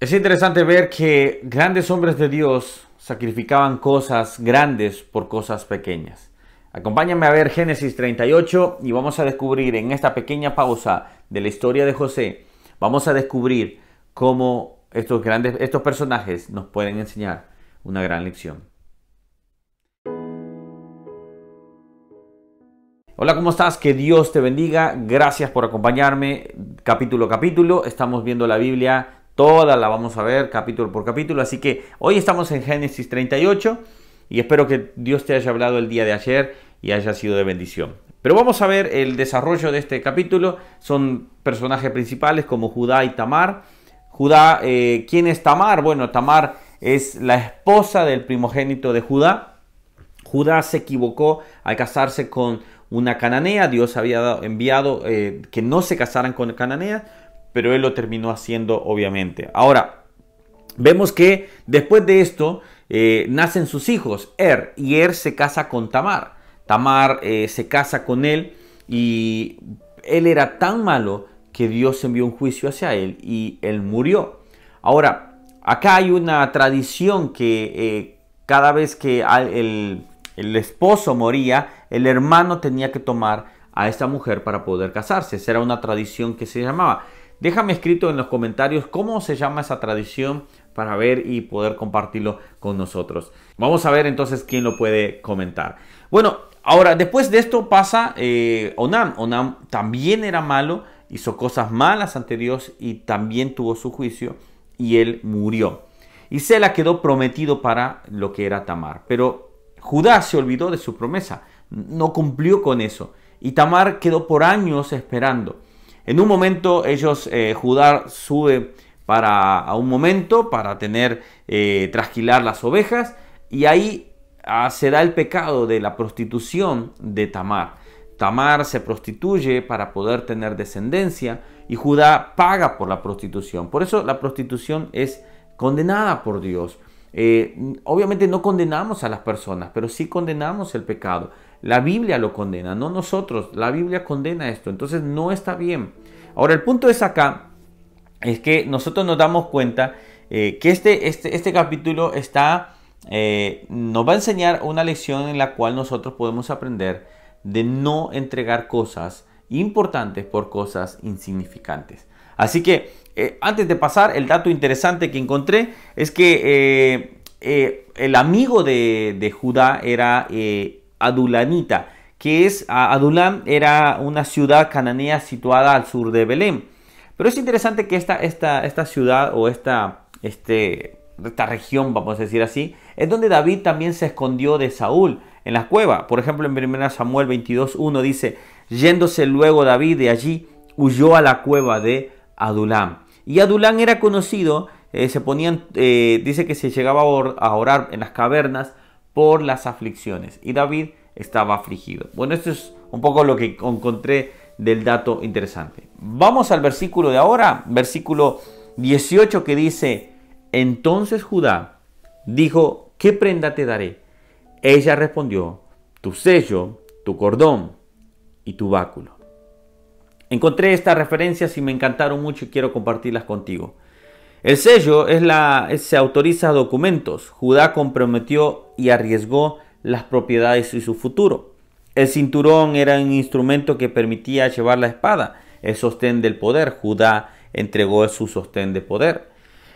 Es interesante ver que grandes hombres de Dios sacrificaban cosas grandes por cosas pequeñas. Acompáñame a ver Génesis 38 y vamos a descubrir en esta pequeña pausa de la historia de José, vamos a descubrir cómo estos grandes estos personajes nos pueden enseñar una gran lección. Hola, ¿cómo estás? Que Dios te bendiga. Gracias por acompañarme capítulo a capítulo. Estamos viendo la Biblia Toda la vamos a ver capítulo por capítulo. Así que hoy estamos en Génesis 38 y espero que Dios te haya hablado el día de ayer y haya sido de bendición. Pero vamos a ver el desarrollo de este capítulo. Son personajes principales como Judá y Tamar. Judá, eh, ¿quién es Tamar? Bueno, Tamar es la esposa del primogénito de Judá. Judá se equivocó al casarse con una cananea. Dios había enviado eh, que no se casaran con cananea pero él lo terminó haciendo obviamente. Ahora, vemos que después de esto eh, nacen sus hijos, Er, y Er se casa con Tamar. Tamar eh, se casa con él y él era tan malo que Dios envió un juicio hacia él y él murió. Ahora, acá hay una tradición que eh, cada vez que el, el esposo moría, el hermano tenía que tomar a esta mujer para poder casarse. Esa era una tradición que se llamaba. Déjame escrito en los comentarios cómo se llama esa tradición para ver y poder compartirlo con nosotros. Vamos a ver entonces quién lo puede comentar. Bueno, ahora después de esto pasa eh, Onam. Onam también era malo, hizo cosas malas ante Dios y también tuvo su juicio y él murió. Y Sela quedó prometido para lo que era Tamar. Pero Judá se olvidó de su promesa, no cumplió con eso. Y Tamar quedó por años esperando. En un momento ellos, eh, Judá sube para, a un momento para tener, eh, trasquilar las ovejas y ahí ah, se da el pecado de la prostitución de Tamar. Tamar se prostituye para poder tener descendencia y Judá paga por la prostitución. Por eso la prostitución es condenada por Dios. Eh, obviamente no condenamos a las personas, pero sí condenamos el pecado. La Biblia lo condena, no nosotros. La Biblia condena esto. Entonces no está bien. Ahora el punto es acá, es que nosotros nos damos cuenta eh, que este, este, este, capítulo está, eh, nos va a enseñar una lección en la cual nosotros podemos aprender de no entregar cosas importantes por cosas insignificantes. Así que eh, antes de pasar, el dato interesante que encontré es que el amigo de, de Judá era Adulanita, que es Adulam, era una ciudad cananea situada al sur de Belén. Pero es interesante que esta, esta, esta ciudad o esta, este, esta región, vamos a decir así, es donde David también se escondió de Saúl en la cueva. Por ejemplo, en 1 Samuel 22.1 dice, yéndose luego David de allí, huyó a la cueva de Adulam. Y Adulam era conocido, eh, se ponían, eh, dice que se llegaba a orar en las cavernas por las aflicciones. Y David estaba afligido. Bueno, esto es un poco lo que encontré del dato interesante. Vamos al versículo de ahora, versículo 18 que dice, entonces Judá dijo, ¿qué prenda te daré? Ella respondió, tu sello, tu cordón y tu báculo. Encontré estas referencias y me encantaron mucho y quiero compartirlas contigo. El sello es la, se autoriza documentos. Judá comprometió y arriesgó las propiedades y su futuro. El cinturón era un instrumento que permitía llevar la espada, el sostén del poder. Judá entregó su sostén de poder.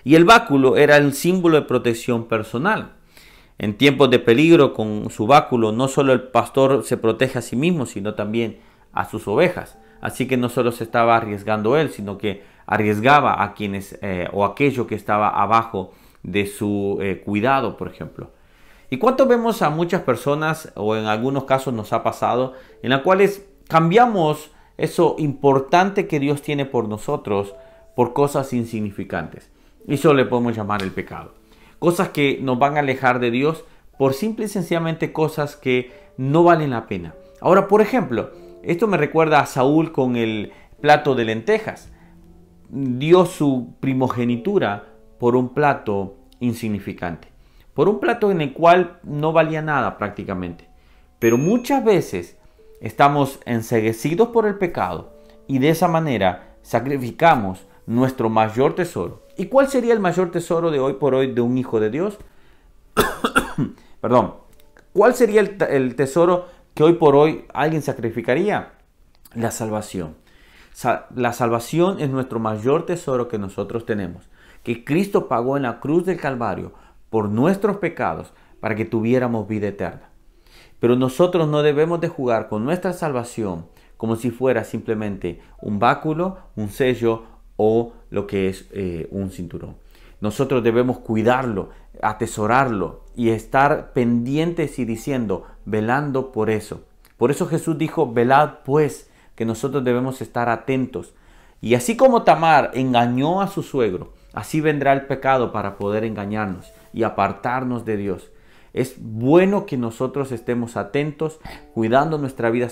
Y el báculo era el símbolo de protección personal. En tiempos de peligro, con su báculo, no solo el pastor se protege a sí mismo, sino también a sus ovejas. Así que no solo se estaba arriesgando él, sino que arriesgaba a quienes eh, o aquello que estaba abajo de su eh, cuidado, por ejemplo. ¿Y cuánto vemos a muchas personas, o en algunos casos nos ha pasado, en las cuales cambiamos eso importante que Dios tiene por nosotros por cosas insignificantes? Y eso le podemos llamar el pecado. Cosas que nos van a alejar de Dios por simple y sencillamente cosas que no valen la pena. Ahora, por ejemplo, esto me recuerda a Saúl con el plato de lentejas. Dio su primogenitura por un plato insignificante. Por un plato en el cual no valía nada prácticamente. Pero muchas veces estamos enseguecidos por el pecado y de esa manera sacrificamos nuestro mayor tesoro. ¿Y cuál sería el mayor tesoro de hoy por hoy de un hijo de Dios? Perdón. ¿Cuál sería el, tesoro que hoy por hoy alguien sacrificaría? La salvación. La salvación es nuestro mayor tesoro que nosotros tenemos. Que Cristo pagó en la cruz del Calvario por nuestros pecados para que tuviéramos vida eterna. Pero nosotros no debemos de jugar con nuestra salvación como si fuera simplemente un báculo, un sello o lo que es eh, un cinturón. Nosotros debemos cuidarlo, atesorarlo y estar pendientes y diciendo, velando por eso. Por eso Jesús dijo, velad pues, que nosotros debemos estar atentos. Y así como Tamar engañó a su suegro, así vendrá el pecado para poder engañarnos y apartarnos de Dios. Es bueno que nosotros estemos atentos, cuidando nuestra vida,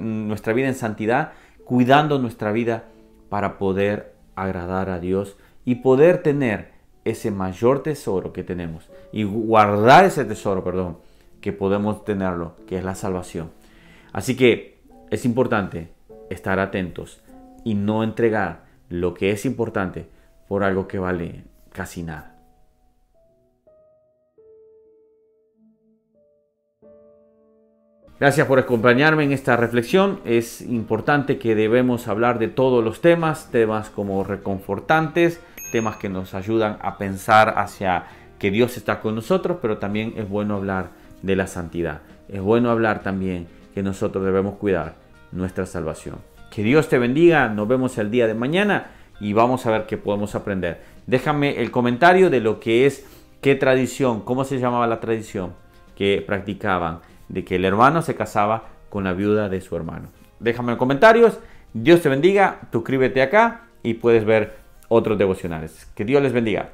nuestra vida en santidad, cuidando nuestra vida para poder agradar a Dios y poder tener ese mayor tesoro que tenemos y guardar ese tesoro, perdón, que podemos tenerlo, que es la salvación. Así que es importante estar atentos y no entregar lo que es importante por algo que vale casi nada. Gracias por acompañarme en esta reflexión. Es importante que debemos hablar de todos los temas, temas como reconfortantes, temas que nos ayudan a pensar hacia que Dios está con nosotros, pero también es bueno hablar de la santidad. Es bueno hablar también que nosotros debemos cuidar nuestra salvación. Que Dios te bendiga, nos vemos el día de mañana y vamos a ver qué podemos aprender. Déjame el comentario de lo que es, qué tradición, cómo se llamaba la tradición que practicaban de que el hermano se casaba con la viuda de su hermano. Déjame en comentarios. Dios te bendiga. Suscríbete acá y puedes ver otros devocionales. Que Dios les bendiga.